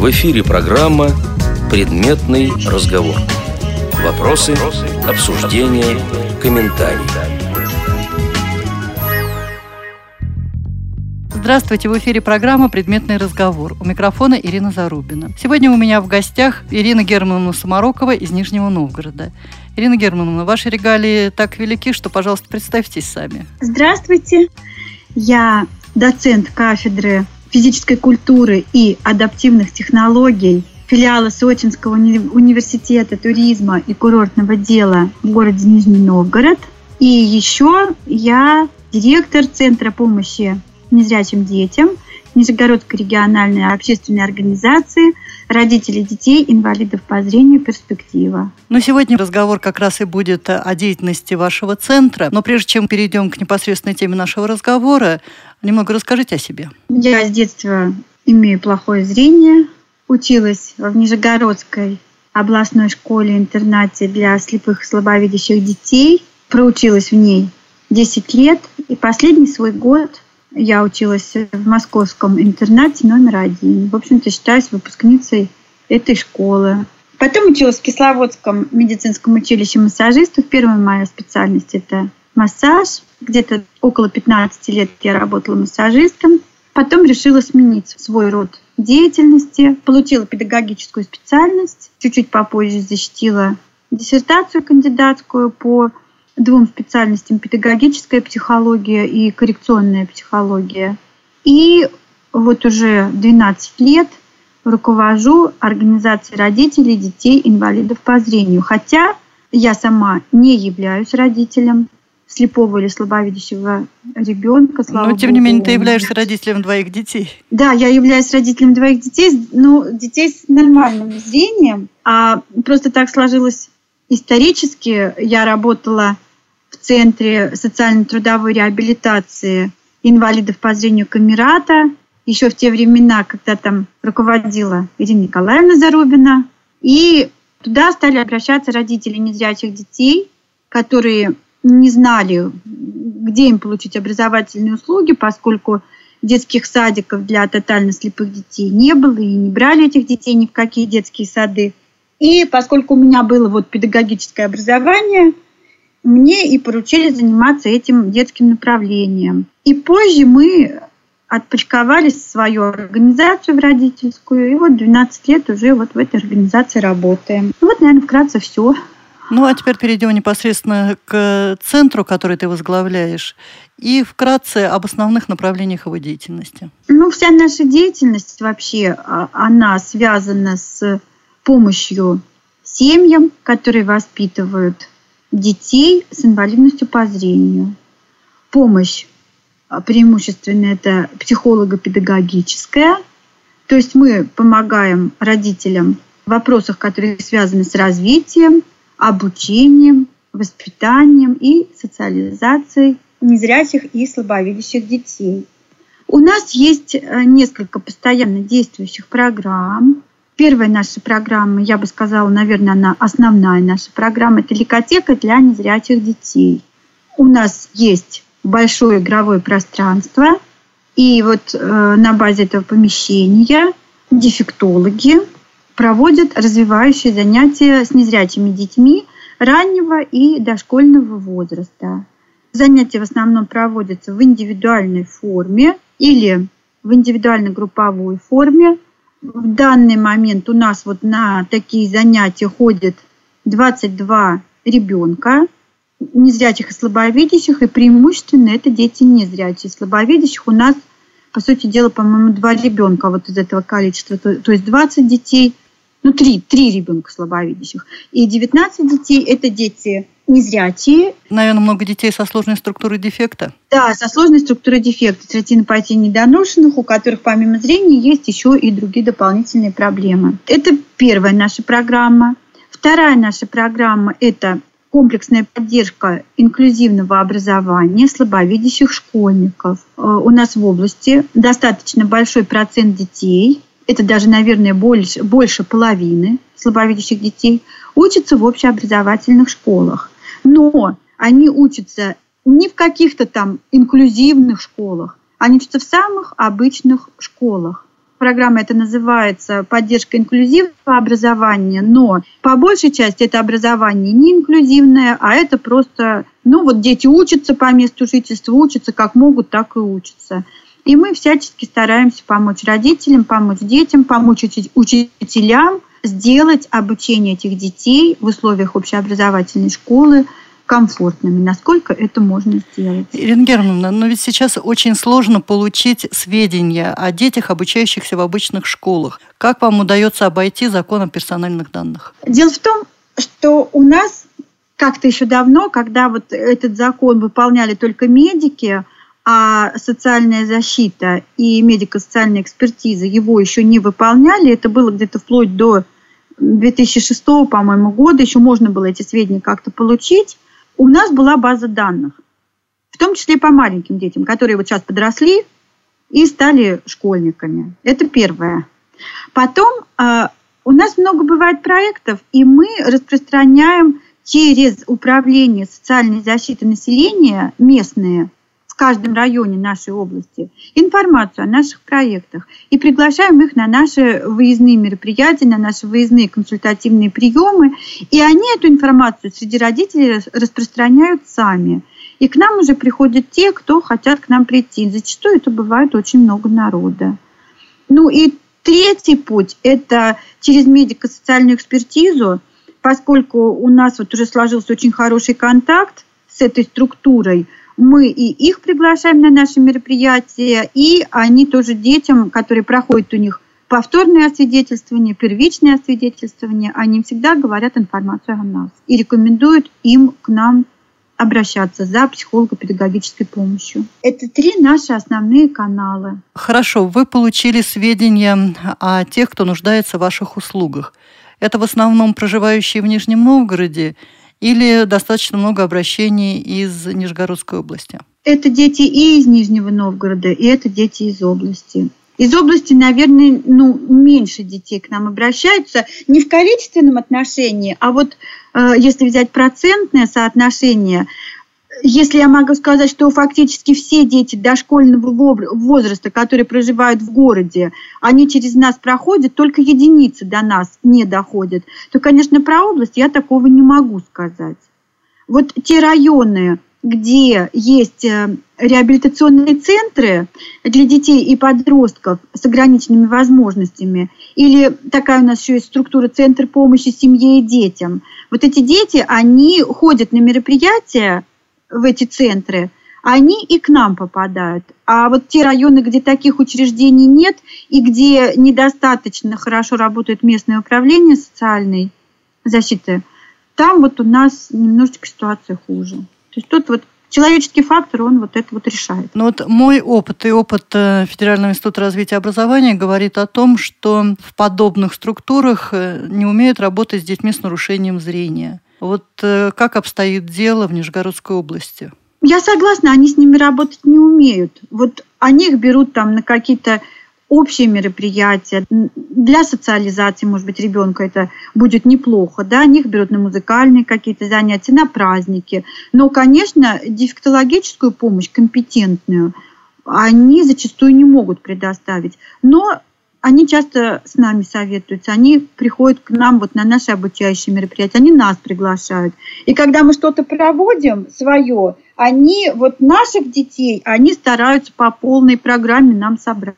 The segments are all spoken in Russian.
В эфире программа «Предметный разговор». Вопросы, обсуждения, комментарии. Здравствуйте, в эфире программа «Предметный разговор». У микрофона Ирина Зарубина. Сегодня у меня в гостях Ирина Германовна Самарокова из Нижнего Новгорода. Ирина Германовна, ваши регалии так велики, что, пожалуйста, представьтесь сами. Здравствуйте. Я доцент кафедры физической культуры и адаптивных технологий филиала Сочинского университета туризма и курортного дела в городе Нижний Новгород. И еще я директор Центра помощи незрячим детям Нижегородской региональной общественной организации родители детей инвалидов по зрению «Перспектива». Но сегодня разговор как раз и будет о деятельности вашего центра. Но прежде чем перейдем к непосредственной теме нашего разговора, немного расскажите о себе. Я с детства имею плохое зрение, училась в Нижегородской областной школе-интернате для слепых и слабовидящих детей. Проучилась в ней 10 лет. И последний свой год я училась в московском интернате номер один. В общем-то, считаюсь выпускницей этой школы. Потом училась в Кисловодском медицинском училище массажистов. Первая моя специальность – это массаж. Где-то около 15 лет я работала массажистом. Потом решила сменить свой род деятельности. Получила педагогическую специальность. Чуть-чуть попозже защитила диссертацию кандидатскую по двум специальностям педагогическая психология и коррекционная психология. И вот уже 12 лет руковожу организацией родителей детей инвалидов по зрению. Хотя я сама не являюсь родителем слепого или слабовидящего ребенка. Но, тем не менее, ты являешься родителем двоих детей. Да, я являюсь родителем двоих детей, но детей с нормальным зрением. А просто так сложилось исторически. Я работала Центре социально-трудовой реабилитации инвалидов по зрению Камерата, еще в те времена, когда там руководила Ирина Николаевна Зарубина. И туда стали обращаться родители незрячих детей, которые не знали, где им получить образовательные услуги, поскольку детских садиков для тотально слепых детей не было, и не брали этих детей ни в какие детские сады. И поскольку у меня было вот педагогическое образование – мне и поручили заниматься этим детским направлением. И позже мы отпочковались в свою организацию в родительскую, и вот 12 лет уже вот в этой организации работаем. Ну вот, наверное, вкратце все. Ну, а теперь перейдем непосредственно к центру, который ты возглавляешь, и вкратце об основных направлениях его деятельности. Ну, вся наша деятельность вообще, а, она связана с помощью семьям, которые воспитывают детей с инвалидностью по зрению. Помощь а, преимущественно это психолого-педагогическая. То есть мы помогаем родителям в вопросах, которые связаны с развитием, обучением, воспитанием и социализацией незрячих и слабовидящих детей. У нас есть э, несколько постоянно действующих программ. Первая наша программа, я бы сказала, наверное, она основная наша программа, это ликотека для незрячих детей. У нас есть большое игровое пространство, и вот э, на базе этого помещения дефектологи проводят развивающие занятия с незрячими детьми раннего и дошкольного возраста. Занятия в основном проводятся в индивидуальной форме или в индивидуально-групповой форме – в данный момент у нас вот на такие занятия ходит 22 ребенка, незрячих и слабовидящих, и преимущественно это дети незрячие. Слабовидящих у нас, по сути дела, по-моему, два ребенка вот из этого количества, то, то есть 20 детей, ну, три, три ребенка слабовидящих. И 19 детей – это дети незрячие. Наверное, много детей со сложной структурой дефекта. Да, со сложной структурой дефекта, с ретинопатией недоношенных, у которых помимо зрения есть еще и другие дополнительные проблемы. Это первая наша программа. Вторая наша программа – это комплексная поддержка инклюзивного образования слабовидящих школьников. Э, у нас в области достаточно большой процент детей, это даже, наверное, больше, больше половины слабовидящих детей, учатся в общеобразовательных школах но они учатся не в каких-то там инклюзивных школах, они учатся в самых обычных школах. программа это называется поддержка инклюзивного образования, но по большей части это образование не инклюзивное, а это просто, ну вот дети учатся по месту жительства, учатся как могут, так и учатся. И мы всячески стараемся помочь родителям, помочь детям, помочь учителям сделать обучение этих детей в условиях общеобразовательной школы комфортными, насколько это можно сделать. Ирина Германовна, но ведь сейчас очень сложно получить сведения о детях, обучающихся в обычных школах. Как вам удается обойти закон о персональных данных? Дело в том, что у нас как-то еще давно, когда вот этот закон выполняли только медики, а социальная защита и медико-социальная экспертиза его еще не выполняли, это было где-то вплоть до 2006, по-моему, года, еще можно было эти сведения как-то получить у нас была база данных, в том числе по маленьким детям, которые вот сейчас подросли и стали школьниками. Это первое. Потом э, у нас много бывает проектов, и мы распространяем через управление социальной защиты населения местные каждом районе нашей области информацию о наших проектах и приглашаем их на наши выездные мероприятия, на наши выездные консультативные приемы. И они эту информацию среди родителей распространяют сами. И к нам уже приходят те, кто хотят к нам прийти. Зачастую это бывает очень много народа. Ну и третий путь – это через медико-социальную экспертизу, поскольку у нас вот уже сложился очень хороший контакт с этой структурой – мы и их приглашаем на наши мероприятия, и они тоже детям, которые проходят у них повторное освидетельствование, первичное освидетельствование, они всегда говорят информацию о нас и рекомендуют им к нам обращаться за психолого-педагогической помощью. Это три наши основные канала. Хорошо, вы получили сведения о тех, кто нуждается в ваших услугах. Это в основном проживающие в Нижнем Новгороде или достаточно много обращений из Нижегородской области? Это дети и из Нижнего Новгорода, и это дети из области. Из области, наверное, ну, меньше детей к нам обращаются. Не в количественном отношении, а вот э, если взять процентное соотношение, если я могу сказать, что фактически все дети дошкольного возраста, которые проживают в городе, они через нас проходят, только единицы до нас не доходят, то, конечно, про область я такого не могу сказать. Вот те районы, где есть э, реабилитационные центры для детей и подростков с ограниченными возможностями, или такая у нас еще есть структура Центр помощи семье и детям. Вот эти дети, они ходят на мероприятия, в эти центры, они и к нам попадают. А вот те районы, где таких учреждений нет и где недостаточно хорошо работает местное управление социальной защиты, там вот у нас немножечко ситуация хуже. То есть тут вот человеческий фактор, он вот это вот решает. Ну вот мой опыт и опыт э, Федерального института развития образования говорит о том, что в подобных структурах э, не умеют работать с детьми с нарушением зрения. Вот э, как обстоит дело в Нижегородской области? Я согласна, они с ними работать не умеют. Вот они их берут там на какие-то общие мероприятия. Для социализации, может быть, ребенка это будет неплохо. Да? Они их берут на музыкальные какие-то занятия, на праздники. Но, конечно, дефектологическую помощь, компетентную, они зачастую не могут предоставить. Но они часто с нами советуются, они приходят к нам вот на наши обучающие мероприятия, они нас приглашают. И когда мы что-то проводим свое, они, вот наших детей, они стараются по полной программе нам собрать.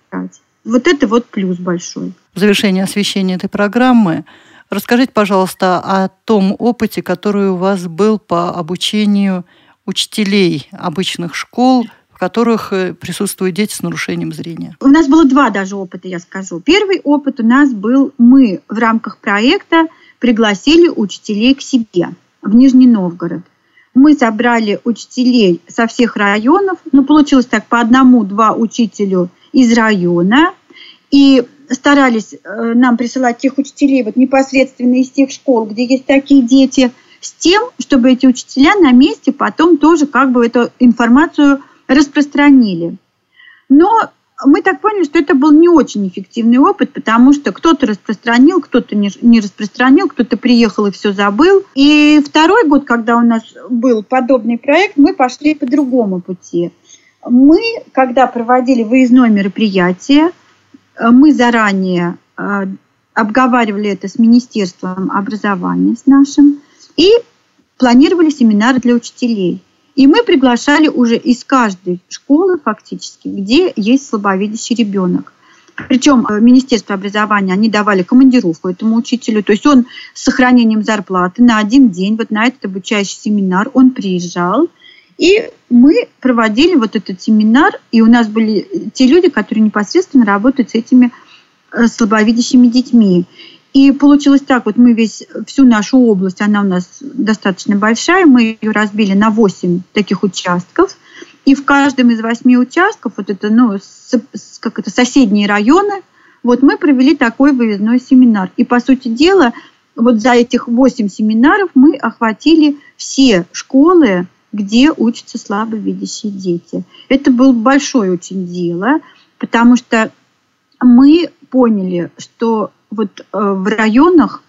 Вот это вот плюс большой. В завершение освещения этой программы расскажите, пожалуйста, о том опыте, который у вас был по обучению учителей обычных школ – которых э, присутствуют дети с нарушением зрения? У нас было два даже опыта, я скажу. Первый опыт у нас был, мы в рамках проекта пригласили учителей к себе в Нижний Новгород. Мы собрали учителей со всех районов, ну, получилось так, по одному-два учителю из района, и старались э, нам присылать тех учителей вот непосредственно из тех школ, где есть такие дети, с тем, чтобы эти учителя на месте потом тоже как бы эту информацию распространили. Но мы так поняли, что это был не очень эффективный опыт, потому что кто-то распространил, кто-то не распространил, кто-то приехал и все забыл. И второй год, когда у нас был подобный проект, мы пошли по другому пути. Мы, когда проводили выездное мероприятие, мы заранее э, обговаривали это с Министерством образования, с нашим, и планировали семинары для учителей. И мы приглашали уже из каждой школы фактически, где есть слабовидящий ребенок. Причем э, Министерство образования, они давали командировку этому учителю, то есть он с сохранением зарплаты на один день, вот на этот обучающий семинар, он приезжал, и мы проводили вот этот семинар, и у нас были те люди, которые непосредственно работают с этими э, слабовидящими детьми. И получилось так, вот мы весь, всю нашу область, она у нас достаточно большая, мы ее разбили на 8 таких участков, и в каждом из восьми участков, вот это, ну, как это, соседние районы, вот мы провели такой выездной семинар. И, по сути дела, вот за этих восемь семинаров мы охватили все школы, где учатся слабовидящие дети. Это было большое очень дело, потому что мы поняли, что вот э, в районах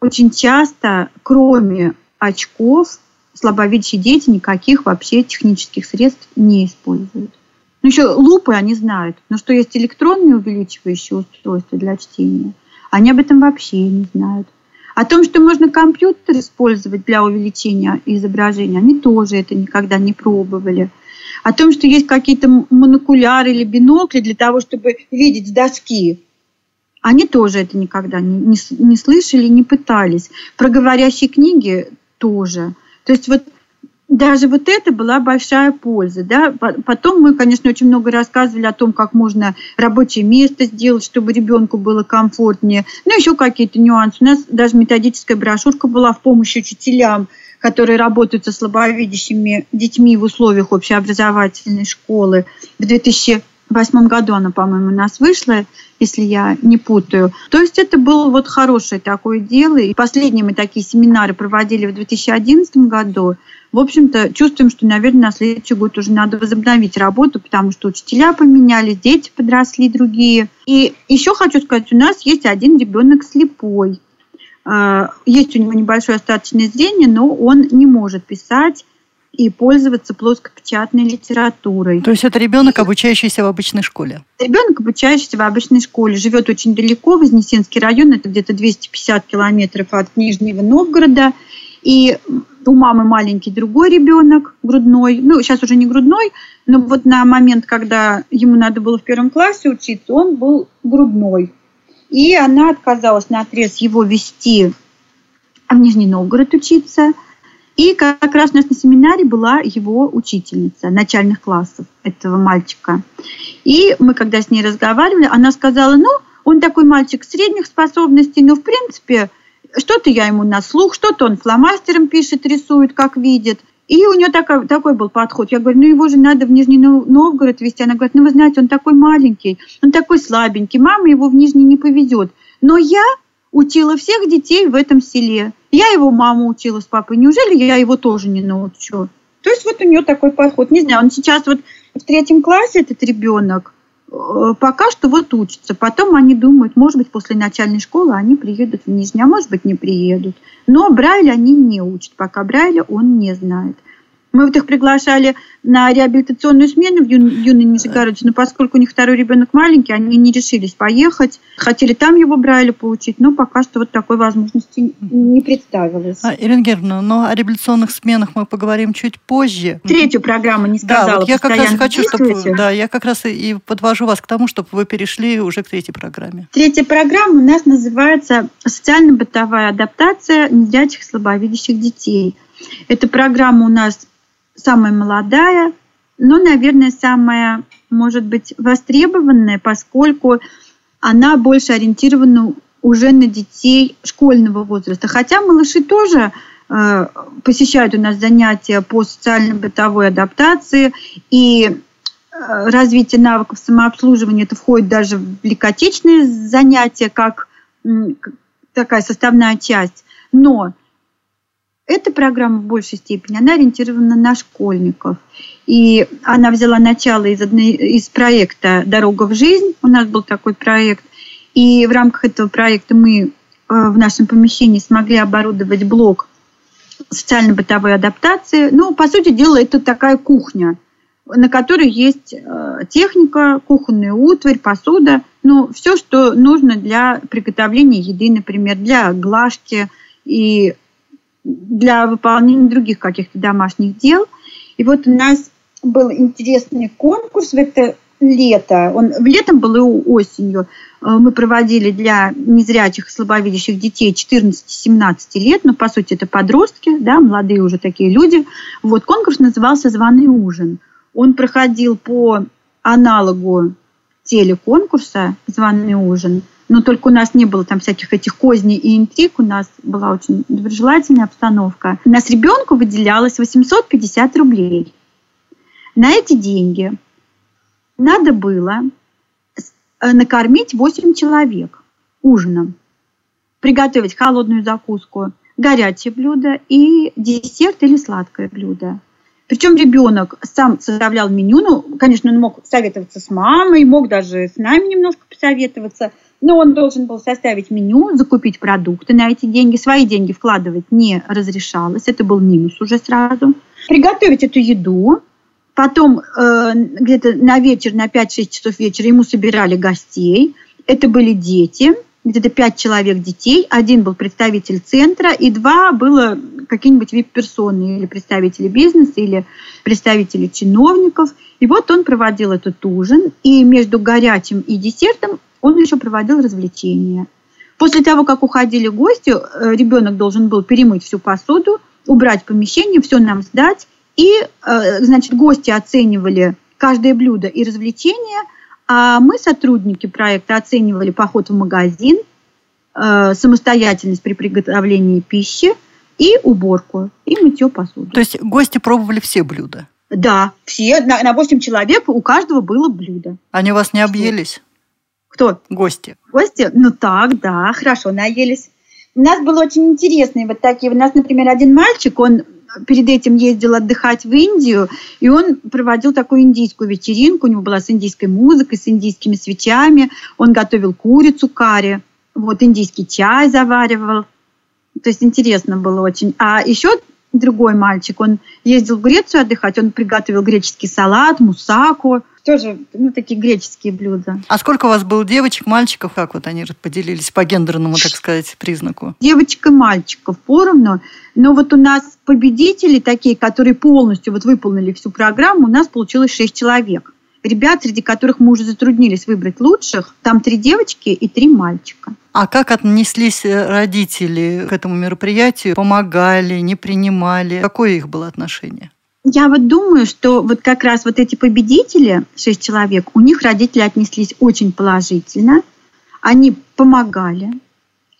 очень часто, кроме очков, слабовидящие дети никаких вообще технических средств не используют. Ну, еще лупы они знают, но что есть электронные увеличивающие устройства для чтения, они об этом вообще не знают. О том, что можно компьютер использовать для увеличения изображения, они тоже это никогда не пробовали. О том, что есть какие-то монокуляры или бинокли для того, чтобы видеть с доски, они тоже это никогда не, не, не слышали, не пытались. Про говорящие книги тоже. То есть вот даже вот это была большая польза. Да? Потом мы, конечно, очень много рассказывали о том, как можно рабочее место сделать, чтобы ребенку было комфортнее. Ну, еще какие-то нюансы. У нас даже методическая брошюрка была в помощь учителям, которые работают со слабовидящими детьми в условиях общеобразовательной школы. В 2008 году она, по-моему, у нас вышла если я не путаю. То есть это было вот хорошее такое дело. И последние мы такие семинары проводили в 2011 году. В общем-то, чувствуем, что, наверное, на следующий год уже надо возобновить работу, потому что учителя поменялись, дети подросли другие. И еще хочу сказать, у нас есть один ребенок слепой. А, есть у него небольшое остаточное зрение, но он не может писать и пользоваться плоскопечатной литературой. То есть это ребенок, обучающийся в обычной школе? Ребенок, обучающийся в обычной школе, живет очень далеко, Вознесенский район, это где-то 250 километров от Нижнего Новгорода. И у мамы маленький другой ребенок, грудной, ну, сейчас уже не грудной, но вот на момент, когда ему надо было в первом классе учиться, он был грудной. И она отказалась на отрез его вести в Нижний Новгород учиться – и как раз у нас на семинаре была его учительница начальных классов этого мальчика. И мы, когда с ней разговаривали, она сказала, ну, он такой мальчик средних способностей, но, в принципе, что-то я ему на слух, что-то он фломастером пишет, рисует, как видит. И у нее такой, такой был подход. Я говорю, ну его же надо в Нижний Новгород везти. Она говорит, ну вы знаете, он такой маленький, он такой слабенький, мама его в Нижний не повезет. Но я учила всех детей в этом селе. Я его маму учила с папой. Неужели я его тоже не научу? То есть вот у нее такой подход. Не знаю, он сейчас вот в третьем классе, этот ребенок, э, пока что вот учится. Потом они думают, может быть, после начальной школы они приедут в Нижний, а может быть, не приедут. Но Брайля они не учат, пока Брайля он не знает. Мы вот их приглашали на реабилитационную смену в Ю, Юной Нижегородке, но поскольку у них второй ребенок маленький, они не решились поехать. Хотели там его брали получить, но пока что вот такой возможности не представилось. А, Ирина Германовна, но о реабилитационных сменах мы поговорим чуть позже. Третью программу не сказала. Да, вот я как раз хочу, чтобы, да, я как раз и подвожу вас к тому, чтобы вы перешли уже к третьей программе. Третья программа у нас называется «Социально-бытовая адаптация незрячих слабовидящих детей». Эта программа у нас самая молодая, но, наверное, самая, может быть, востребованная, поскольку она больше ориентирована уже на детей школьного возраста. Хотя малыши тоже э, посещают у нас занятия по социально-бытовой адаптации и э, развитие навыков самообслуживания. Это входит даже в лекотечные занятия, как э, такая составная часть. Но эта программа в большей степени, она ориентирована на школьников. И она взяла начало из, одной, из проекта «Дорога в жизнь». У нас был такой проект. И в рамках этого проекта мы э, в нашем помещении смогли оборудовать блок социально-бытовой адаптации. Ну, по сути дела, это такая кухня. на которой есть э, техника, кухонная утварь, посуда, ну, все, что нужно для приготовления еды, например, для глажки и для выполнения других каких-то домашних дел. И вот у нас был интересный конкурс в это лето. Он летом был и осенью. Э, мы проводили для незрячих и слабовидящих детей 14-17 лет, но по сути это подростки, да, молодые уже такие люди. Вот конкурс назывался «Званый ужин». Он проходил по аналогу телеконкурса «Званый ужин», но только у нас не было там всяких этих козней и интриг, у нас была очень доброжелательная обстановка. У нас ребенку выделялось 850 рублей. На эти деньги надо было э, накормить 8 человек ужином, приготовить холодную закуску, горячее блюдо и десерт или сладкое блюдо. Причем ребенок сам составлял меню, ну, конечно, он мог советоваться с мамой, мог даже с нами немножко посоветоваться, но он должен был составить меню, закупить продукты на эти деньги. Свои деньги вкладывать не разрешалось, это был минус уже сразу. Приготовить эту еду, потом э, где-то на вечер, на 5-6 часов вечера ему собирали гостей. Это были дети, где-то пять человек детей, один был представитель центра, и два было какие-нибудь вип-персоны, или представители бизнеса, или представители чиновников. И вот он проводил этот ужин, и между горячим и десертом он еще проводил развлечения. После того, как уходили гости, э, ребенок должен был перемыть всю посуду, убрать помещение, все нам сдать. И, э, значит, гости оценивали каждое блюдо и развлечение – а мы, сотрудники проекта, оценивали поход в магазин, э, самостоятельность при приготовлении пищи и уборку, и мытье посуды. То есть гости пробовали все блюда? Да, все. На, на 8 человек у каждого было блюдо. Они вас не объелись? Кто? Гости. Гости? Ну так, да, хорошо, наелись. У нас было очень интересные вот такие. У нас, например, один мальчик, он перед этим ездил отдыхать в Индию, и он проводил такую индийскую вечеринку, у него была с индийской музыкой, с индийскими свечами, он готовил курицу карри, вот индийский чай заваривал. То есть интересно было очень. А еще другой мальчик, он ездил в Грецию отдыхать, он приготовил греческий салат, мусаку, тоже, ну, такие греческие блюда. А сколько у вас было девочек, мальчиков? Как вот они поделились по гендерному, так сказать, признаку? Девочек и мальчиков поровну. Но вот у нас победители такие, которые полностью вот выполнили всю программу, у нас получилось 6 человек. Ребят, среди которых мы уже затруднились выбрать лучших, там три девочки и три мальчика. А как отнеслись э, родители к этому мероприятию? Помогали, не принимали? Какое их было отношение? Я вот думаю, что вот как раз вот эти победители, шесть человек, у них родители отнеслись очень положительно. Они помогали,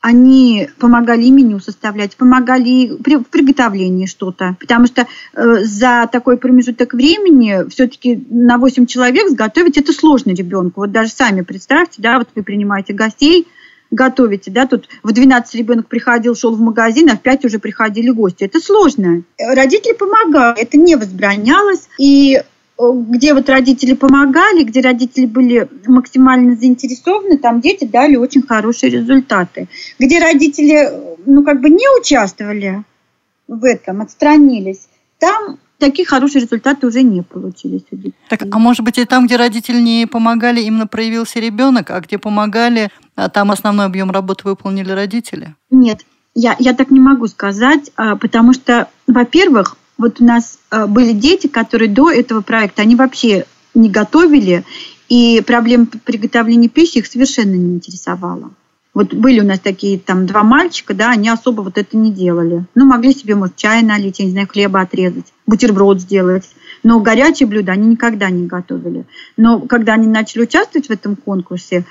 они помогали меню составлять, помогали при, в приготовлении что-то. Потому что э, за такой промежуток времени все-таки на 8 человек сготовить это сложно ребенку. Вот даже сами представьте, да, вот вы принимаете гостей, готовите, да, тут в 12 ребенок приходил, шел в магазин, а в 5 уже приходили гости. Это сложно. Родители помогали, это не возбранялось, и где вот родители помогали, где родители были максимально заинтересованы, там дети дали очень хорошие результаты. Где родители, ну, как бы не участвовали в этом, отстранились, там такие хорошие результаты уже не получились. Так, а может быть и там, где родители не помогали, именно проявился ребенок, а где помогали, а там основной объем работы выполнили родители? Нет, я, я так не могу сказать, а, потому что, во-первых, вот у нас а, были дети, которые до этого проекта, они вообще не готовили, и проблема приготовления пищи их совершенно не интересовала. Вот были у нас такие там два мальчика, да, они особо вот это не делали. Ну, могли себе, может, чай налить, я не знаю, хлеба отрезать, бутерброд сделать. Но горячие блюда они никогда не готовили. Но когда они начали участвовать в этом конкурсе,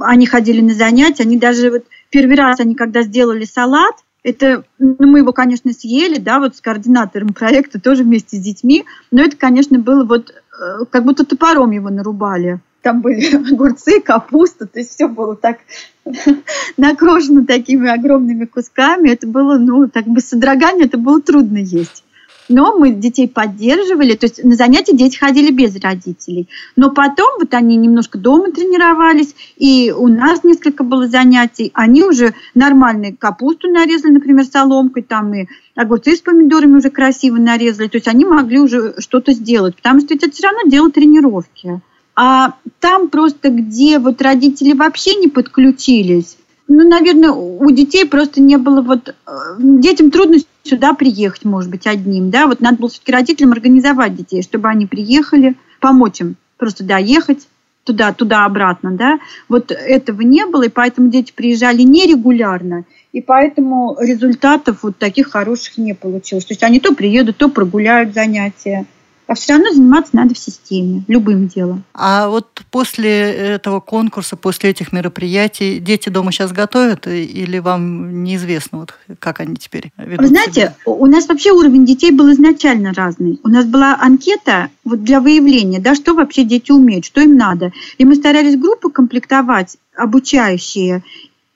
они ходили на занятия, они даже вот первый раз они когда сделали салат, это, ну, мы его, конечно, съели, да, вот с координатором проекта, тоже вместе с детьми, но это, конечно, было вот, э, как будто топором его нарубали. Там были огурцы, капуста, то есть все было так накрошено такими огромными кусками. Это было, ну, так бы содрогание, это было трудно есть. Но мы детей поддерживали, то есть на занятия дети ходили без родителей. Но потом вот они немножко дома тренировались, и у нас несколько было занятий, они уже нормальную капусту нарезали, например, соломкой, там и огурцы с помидорами уже красиво нарезали, то есть они могли уже что-то сделать, потому что это все равно дело тренировки. А там просто, где вот родители вообще не подключились, ну, наверное, у детей просто не было вот... Э, детям трудно сюда приехать, может быть, одним, да, вот надо было все-таки родителям организовать детей, чтобы они приехали, помочь им просто доехать туда, туда-обратно, да, вот этого не было, и поэтому дети приезжали нерегулярно, и поэтому результатов вот таких хороших не получилось. То есть они то приедут, то прогуляют занятия, а все равно заниматься надо в системе, любым делом. А вот после этого конкурса, после этих мероприятий, дети дома сейчас готовят или вам неизвестно, вот как они теперь ведут Вы знаете, себя? у нас вообще уровень детей был изначально разный. У нас была анкета вот для выявления, да, что вообще дети умеют, что им надо. И мы старались группы комплектовать обучающие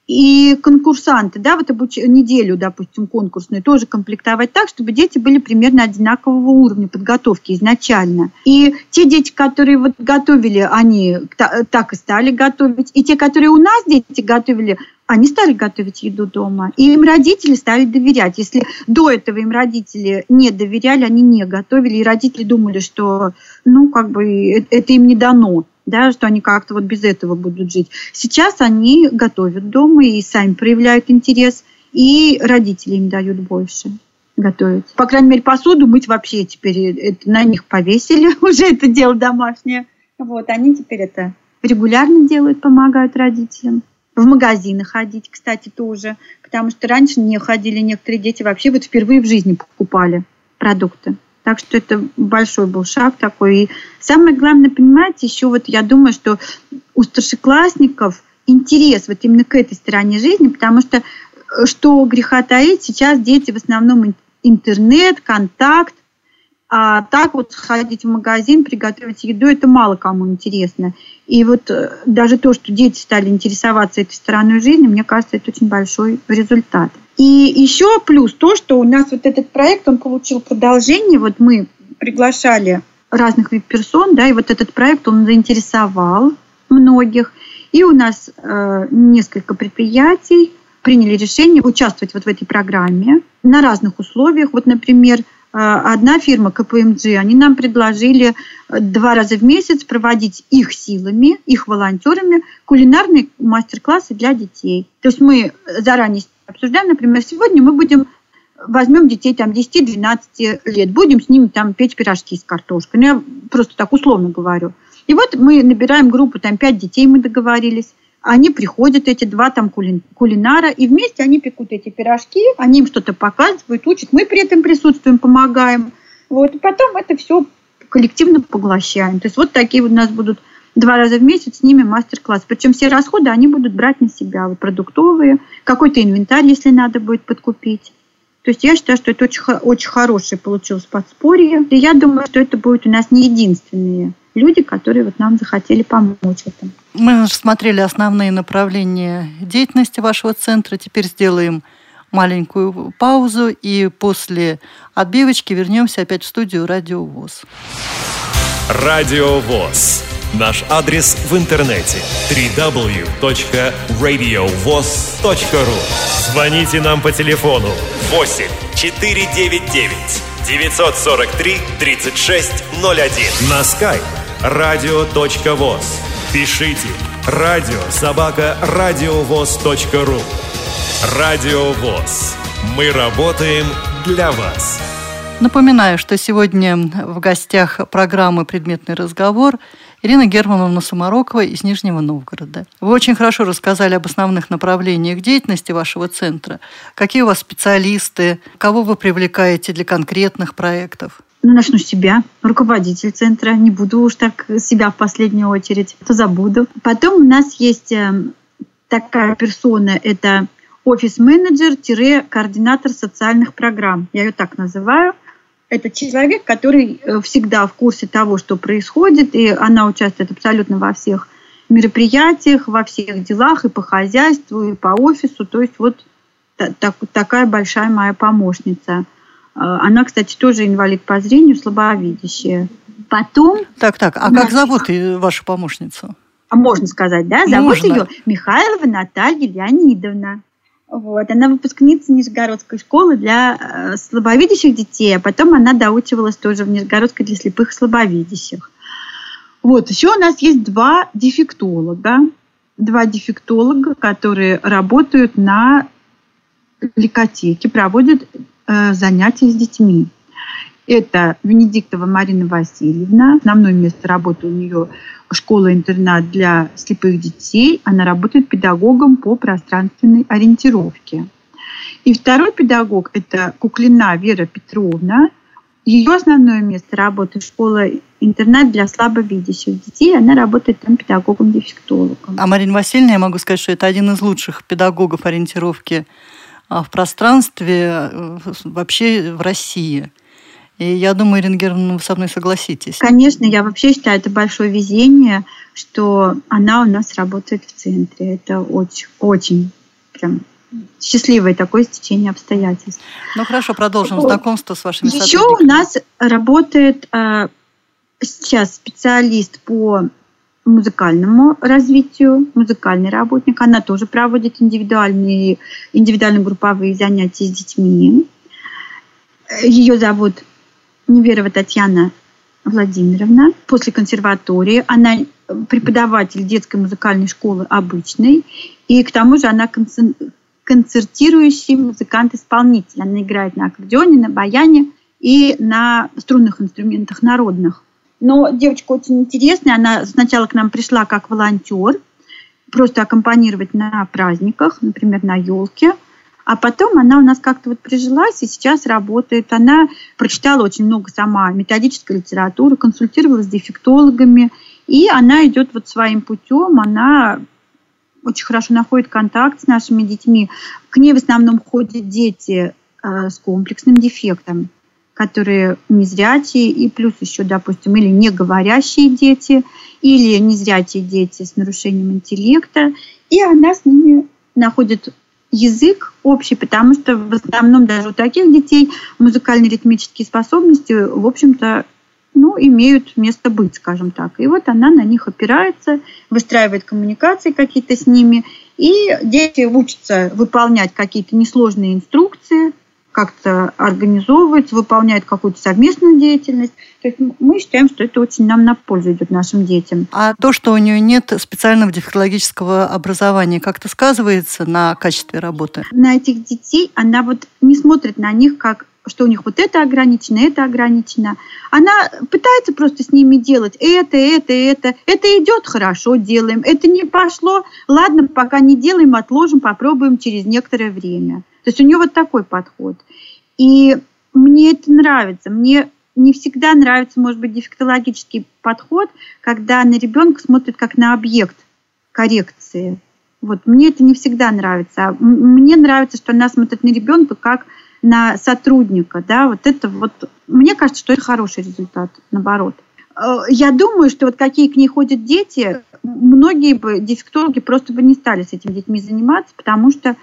и конкурсанты, да, вот обуч... неделю, допустим, конкурсную, тоже комплектовать так, чтобы дети были примерно одинакового уровня подготовки изначально. И те дети, которые вот готовили, они так и стали готовить. И те, которые у нас дети готовили, они стали готовить еду дома. И им родители стали доверять. Если до этого им родители не доверяли, они не готовили, и родители думали, что, ну, как бы, э, это им не дано да, что они как-то вот без этого будут жить. Сейчас они готовят дома и сами проявляют интерес, и родители им дают больше готовить. По крайней мере, посуду мыть вообще теперь это на них повесили, уже это дело домашнее. Вот, они теперь это регулярно делают, помогают родителям. В магазины ходить, кстати, тоже, потому что раньше не ходили некоторые дети вообще вот впервые в жизни покупали продукты. Так что это большой был шаг такой. И самое главное, понимаете, еще вот я думаю, что у старшеклассников интерес вот именно к этой стороне жизни, потому что э, что греха таить, сейчас дети в основном интернет, контакт, а так вот сходить в магазин, приготовить еду, это мало кому интересно. И вот э, даже то, что дети стали интересоваться этой стороной жизни, мне кажется, это очень большой результат. И еще плюс то, что у нас вот этот проект, он получил продолжение. Вот мы приглашали разных персон, да, и вот этот проект, он заинтересовал многих. И у нас э, несколько предприятий приняли решение участвовать вот в этой программе на разных условиях. Вот, например, одна фирма КПМГ, они нам предложили э, два раза в месяц проводить их силами, их волонтерами кулинарные мастер-классы для детей. То есть мы заранее обсуждаем, например, сегодня мы будем возьмем детей там 10-12 лет, будем с ними там печь пирожки с картошкой. Ну, я просто так условно говорю. И вот мы набираем группу, там 5 детей мы договорились. Они приходят, эти два там кули, кулинара, и вместе они пекут эти пирожки, они им что-то показывают, учат. Мы при этом присутствуем, помогаем. Вот. И потом это все коллективно поглощаем. То есть вот такие вот у нас будут два раза в месяц с ними мастер-класс. Причем все расходы они будут брать на себя, вот продуктовые, какой-то инвентарь, если надо будет подкупить. То есть я считаю, что это очень, очень хорошее получилось подспорье. И я думаю, что это будет у нас не единственные люди, которые вот нам захотели помочь в этом. Мы рассмотрели основные направления деятельности вашего центра. Теперь сделаем маленькую паузу и после отбивочки вернемся опять в студию Радио ВОЗ. Радио ВОЗ. Наш адрес в интернете www.radiovoz.ru Звоните нам по телефону 8 499 943 3601 на skype radio.voz Пишите радио собака радиовоз.ру Радио ВОЗ. Мы работаем для вас. Напоминаю, что сегодня в гостях программы «Предметный разговор» Ирина Германовна Самарокова из Нижнего Новгорода. Вы очень хорошо рассказали об основных направлениях деятельности вашего центра. Какие у вас специалисты, кого вы привлекаете для конкретных проектов? Ну, начну с себя. Руководитель центра. Не буду уж так себя в последнюю очередь. То забуду. Потом у нас есть э, такая персона. Это офис-менеджер-координатор социальных программ. Я ее так называю. Это человек, который э, всегда в курсе того, что происходит, и она участвует абсолютно во всех мероприятиях, во всех делах и по хозяйству, и по офису. То есть вот так, такая большая моя помощница. Она, кстати, тоже инвалид по зрению, слабовидящая. Потом... Так, так, а как зовут вашу помощницу? А можно сказать, да? Зовут можно. ее Михайлова Наталья Леонидовна. Вот. Она выпускница Нижегородской школы для э, слабовидящих детей, а потом она доучивалась тоже в Нижегородской для слепых и слабовидящих. Вот. Еще у нас есть два дефектолога. Два дефектолога, которые работают на ликотеке, проводят э, занятия с детьми. Это Венедиктова Марина Васильевна. Основное место работы у нее школа-интернат для слепых детей. Она работает педагогом по пространственной ориентировке. И второй педагог – это Куклина Вера Петровна. Ее основное место работы – школа-интернат для слабовидящих детей. Она работает там педагогом-дефектологом. А Марина Васильевна, я могу сказать, что это один из лучших педагогов ориентировки а, в пространстве э, вообще в России – и я думаю, Ирина Германовна, вы со мной согласитесь. Конечно, я вообще считаю, это большое везение, что она у нас работает в центре. Это очень, очень прям счастливое такое стечение обстоятельств. Ну хорошо, продолжим знакомство с вашими Еще у нас работает э, сейчас специалист по музыкальному развитию, музыкальный работник. Она тоже проводит индивидуальные, индивидуально-групповые занятия с детьми. Ее зовут Неверова Татьяна Владимировна. После консерватории она преподаватель детской музыкальной школы обычной. И к тому же она концертирующий музыкант-исполнитель. Она играет на аккордеоне, на баяне и на струнных инструментах народных. Но девочка очень интересная. Она сначала к нам пришла как волонтер, просто аккомпанировать на праздниках, например, на елке – а потом она у нас как-то вот прижилась и сейчас работает. Она прочитала очень много сама методической литературы, консультировалась с дефектологами, и она идет вот своим путем, она очень хорошо находит контакт с нашими детьми. К ней в основном ходят дети э, с комплексным дефектом, которые незрячие, и плюс еще, допустим, или не говорящие дети, или незрячие дети с нарушением интеллекта. И она с ними находит язык общий, потому что в основном даже у таких детей музыкально-ритмические способности, в общем-то, ну, имеют место быть, скажем так. И вот она на них опирается, выстраивает коммуникации какие-то с ними, и дети учатся выполнять какие-то несложные инструкции, как-то организовывать, выполняет какую-то совместную деятельность. То есть мы считаем, что это очень нам на пользу идет нашим детям. А то, что у нее нет специального дефектологического образования, как-то сказывается на качестве работы? На этих детей она вот не смотрит на них как что у них вот это ограничено, это ограничено. Она пытается просто с ними делать это, это, это. Это идет хорошо, делаем. Это не пошло, ладно, пока не делаем, отложим, попробуем через некоторое время. То есть у нее вот такой подход. И мне это нравится. Мне не всегда нравится, может быть, дефектологический подход, когда на ребенка смотрит как на объект коррекции. Вот мне это не всегда нравится. А мне нравится, что она смотрит на ребенка как на сотрудника, да, вот это вот, мне кажется, что это хороший результат, наоборот. Э, я думаю, что вот какие к ней ходят дети, многие бы дефектологи просто бы не стали с этими детьми заниматься, потому что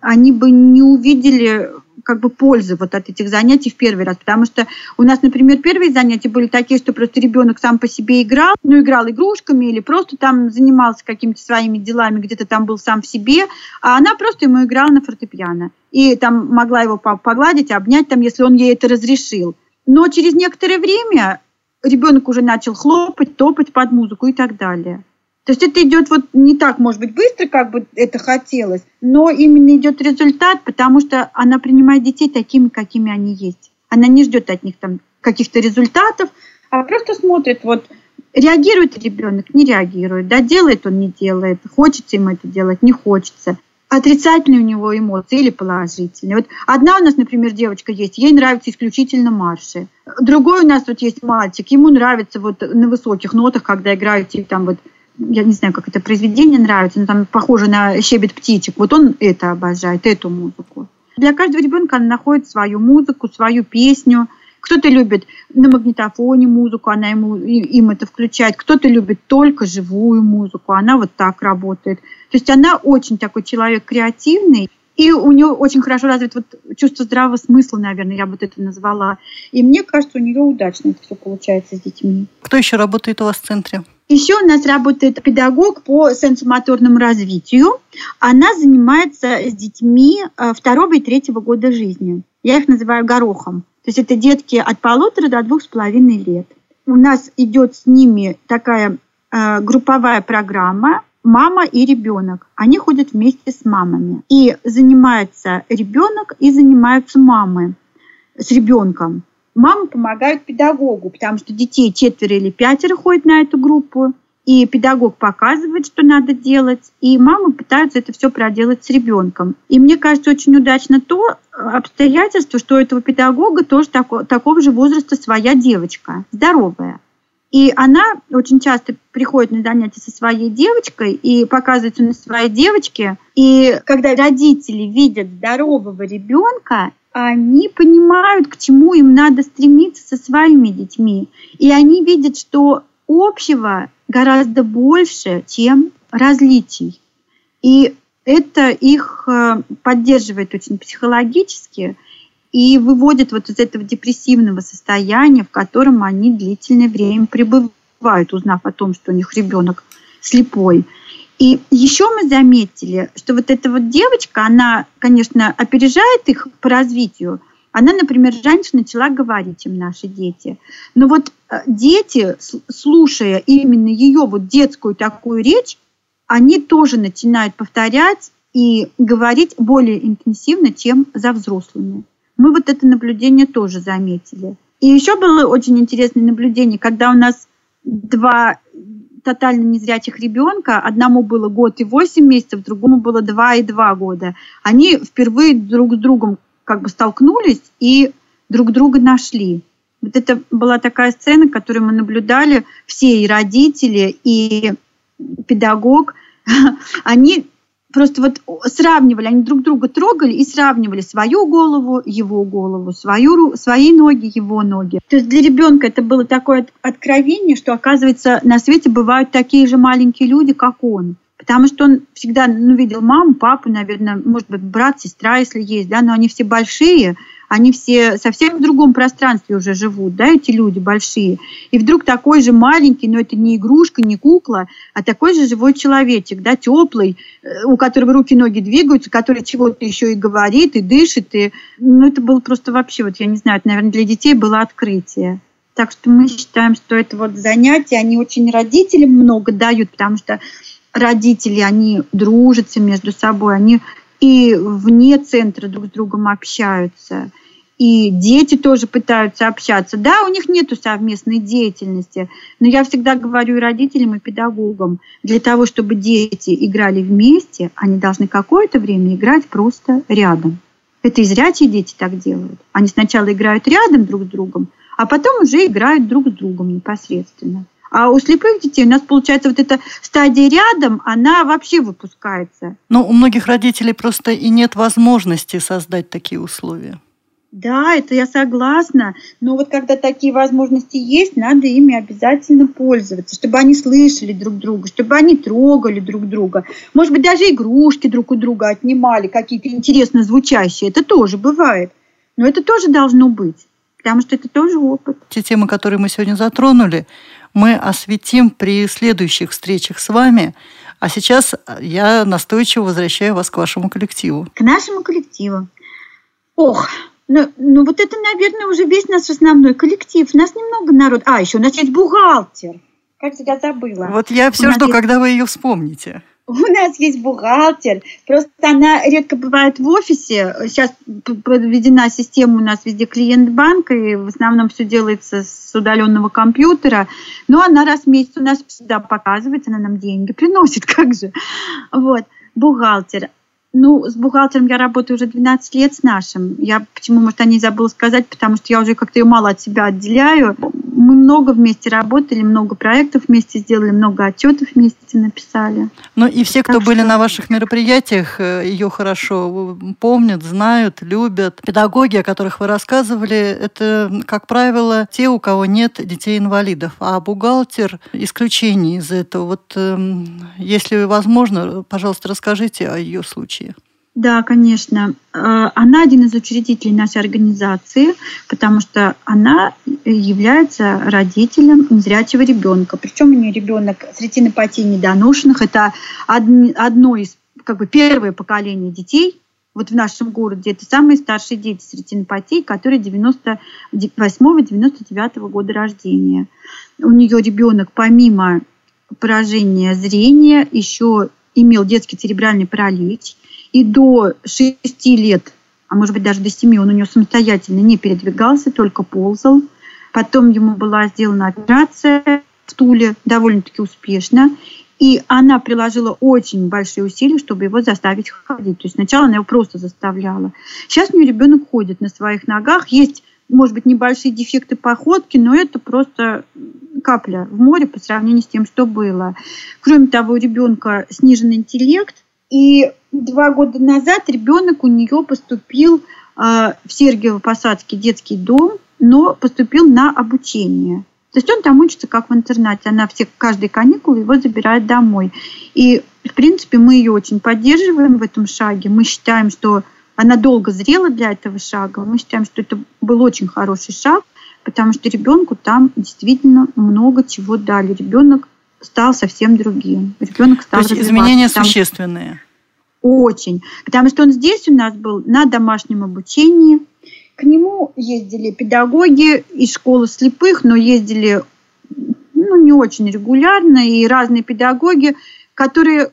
они бы не увидели как бы пользы вот от этих занятий в первый раз. Потому что у нас, например, первые занятия были такие, что просто ребенок сам по себе играл, ну, играл игрушками или просто там занимался какими-то своими делами, где-то там был сам в себе, а она просто ему играла на фортепиано. И там могла его погладить, обнять, там, если он ей это разрешил. Но через некоторое время ребенок уже начал хлопать, топать под музыку и так далее. То есть это идет вот не так, может быть, быстро, как бы это хотелось, но именно идет результат, потому что она принимает детей такими, какими они есть. Она не ждет от них там каких-то результатов, а просто смотрит, вот реагирует ребенок, не реагирует, да, делает он, не делает, хочется ему это делать, не хочется. Отрицательные у него эмоции или положительные. Вот одна у нас, например, девочка есть, ей нравятся исключительно марши. Другой у нас вот есть мальчик, ему нравится вот на высоких нотах, когда играют там вот я не знаю, как это произведение нравится, но там похоже на щебет птичек. Вот он это обожает, эту музыку. Для каждого ребенка она находит свою музыку, свою песню. Кто-то любит на магнитофоне музыку, она ему, им это включает. Кто-то любит только живую музыку, она вот так работает. То есть она очень такой человек креативный. И у нее очень хорошо развит вот чувство здравого смысла, наверное, я бы это назвала. И мне кажется, у нее удачно это все получается с детьми. Кто еще работает у вас в центре? Еще у нас работает педагог по сенсомоторному развитию. Она занимается с детьми э, второго и третьего года жизни. Я их называю горохом. То есть это детки от полутора до двух с половиной лет. У нас идет с ними такая э, групповая программа мама и ребенок. Они ходят вместе с мамами. И занимается ребенок и занимаются мамы с ребенком. Мамы помогают педагогу, потому что детей четверо или пятеро ходят на эту группу, и педагог показывает, что надо делать, и мамы пытаются это все проделать с ребенком. И мне кажется, очень удачно то обстоятельство, что у этого педагога тоже тако, такого же возраста своя девочка, здоровая. И она очень часто приходит на занятия со своей девочкой и показывается на своей девочке. И когда родители видят здорового ребенка, они понимают, к чему им надо стремиться со своими детьми. И они видят, что общего гораздо больше, чем различий. И это их э, поддерживает очень психологически и выводит вот из этого депрессивного состояния, в котором они длительное время пребывают, узнав о том, что у них ребенок слепой. И еще мы заметили, что вот эта вот девочка, она, конечно, опережает их по развитию. Она, например, раньше начала говорить им наши дети. Но вот э, дети, слушая именно ее вот детскую такую речь, они тоже начинают повторять и говорить более интенсивно, чем за взрослыми. Мы вот это наблюдение тоже заметили. И еще было очень интересное наблюдение, когда у нас два тотально незрячих ребенка. Одному было год и восемь месяцев, другому было два и два года. Они впервые друг с другом как бы столкнулись и друг друга нашли. Вот это была такая сцена, которую мы наблюдали все, и родители, и педагог. Они просто вот сравнивали, они друг друга трогали и сравнивали свою голову, его голову, свою, свои ноги, его ноги. То есть для ребенка это было такое откровение, что, оказывается, на свете бывают такие же маленькие люди, как он. Потому что он всегда ну, видел маму, папу, наверное, может быть, брат, сестра, если есть, да, но они все большие, они все совсем в другом пространстве уже живут, да, эти люди большие. И вдруг такой же маленький, но это не игрушка, не кукла, а такой же живой человечек, да, теплый, э, у которого руки, ноги двигаются, который чего-то еще и говорит, и дышит. И, ну, это было просто вообще, вот я не знаю, это, наверное, для детей было открытие. Так что мы считаем, что это вот занятия, они очень родителям много дают, потому что родители, они дружатся между собой, они и вне центра друг с другом общаются. И дети тоже пытаются общаться. Да, у них нет совместной деятельности, но я всегда говорю и родителям, и педагогам, для того, чтобы дети играли вместе, они должны какое-то время играть просто рядом. Это и зрячие дети так делают. Они сначала играют рядом друг с другом, а потом уже играют друг с другом непосредственно. А у слепых детей у нас, получается, вот эта стадия рядом, она вообще выпускается. Но у многих родителей просто и нет возможности создать такие условия. Да, это я согласна. Но вот когда такие возможности есть, надо ими обязательно пользоваться, чтобы они слышали друг друга, чтобы они трогали друг друга. Может быть, даже игрушки друг у друга отнимали, какие-то интересно звучащие. Это тоже бывает. Но это тоже должно быть, потому что это тоже опыт. Те темы, которые мы сегодня затронули, мы осветим при следующих встречах с вами. А сейчас я настойчиво возвращаю вас к вашему коллективу. К нашему коллективу. Ох, ну, ну вот это, наверное, уже весь наш основной коллектив. У нас немного народ. А, еще у нас есть бухгалтер. Кажется, я забыла. Вот я все жду, есть... когда вы ее вспомните. У нас есть бухгалтер, просто она редко бывает в офисе. Сейчас подведена система у нас везде клиент банка, и в основном все делается с удаленного компьютера. Но она раз в месяц у нас всегда показывает, она нам деньги приносит, как же. Вот, бухгалтер. Ну, с бухгалтером я работаю уже 12 лет с нашим. Я почему, может, о ней забыла сказать, потому что я уже как-то ее мало от себя отделяю. Мы много вместе работали, много проектов вместе сделали, много отчетов вместе написали. Ну и все, кто так были что... на ваших мероприятиях, э, ее хорошо помнят, знают, любят. Педагоги, о которых вы рассказывали, это, как правило, те, у кого нет детей-инвалидов. А бухгалтер – исключение из этого. Вот эм, если возможно, пожалуйста, расскажите о ее случае? Да, конечно. Э, она один из учредителей нашей организации, потому что она является родителем незрячего ребенка. Причем у нее ребенок с ретинопатией недоношенных. Это одно из как бы первое поколение детей, вот в нашем городе, это самые старшие дети с ретинопатией, которые 98-99 года рождения. У нее ребенок помимо поражения зрения еще имел детский церебральный паралич, и до 6 лет, а может быть даже до 7, он у него самостоятельно не передвигался, только ползал. Потом ему была сделана операция в Туле довольно-таки успешно. И она приложила очень большие усилия, чтобы его заставить ходить. То есть сначала она его просто заставляла. Сейчас у нее ребенок ходит на своих ногах. Есть, может быть, небольшие дефекты походки, но это просто капля в море по сравнению с тем, что было. Кроме того, у ребенка сниженный интеллект. И два года назад ребенок у нее поступил э, в Сергиево-Посадский детский дом, но поступил на обучение. То есть он там учится как в интернате. Она все, каждые каникулы его забирает домой. И, в принципе, мы ее очень поддерживаем в этом шаге. Мы считаем, что она долго зрела для этого шага. Мы считаем, что это был очень хороший шаг, потому что ребенку там действительно много чего дали. Ребенок стал совсем другим. Ребенок стал То есть изменения существенные. Очень. Потому что он здесь у нас был на домашнем обучении – к нему ездили педагоги из школы слепых, но ездили ну, не очень регулярно, и разные педагоги, которые,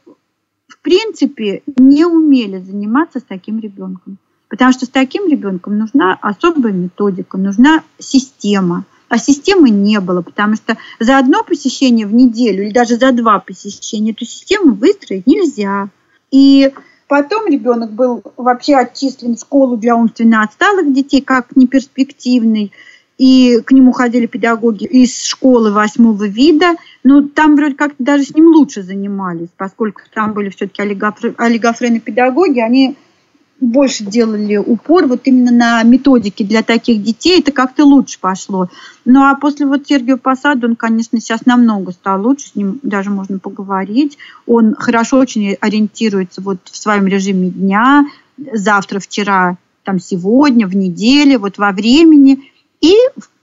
в принципе, не умели заниматься с таким ребенком. Потому что с таким ребенком нужна особая методика, нужна система. А системы не было, потому что за одно посещение в неделю или даже за два посещения эту систему выстроить нельзя. И Потом ребенок был вообще отчислен в школу для умственно отсталых детей как неперспективный. И к нему ходили педагоги из школы восьмого вида. Но там вроде как даже с ним лучше занимались, поскольку там были все-таки олигофрены педагоги. Они больше делали упор вот именно на методики для таких детей, это как-то лучше пошло. Ну а после вот Сергея Посада он, конечно, сейчас намного стал лучше, с ним даже можно поговорить. Он хорошо очень ориентируется вот в своем режиме дня, завтра, вчера, там сегодня, в неделе, вот во времени и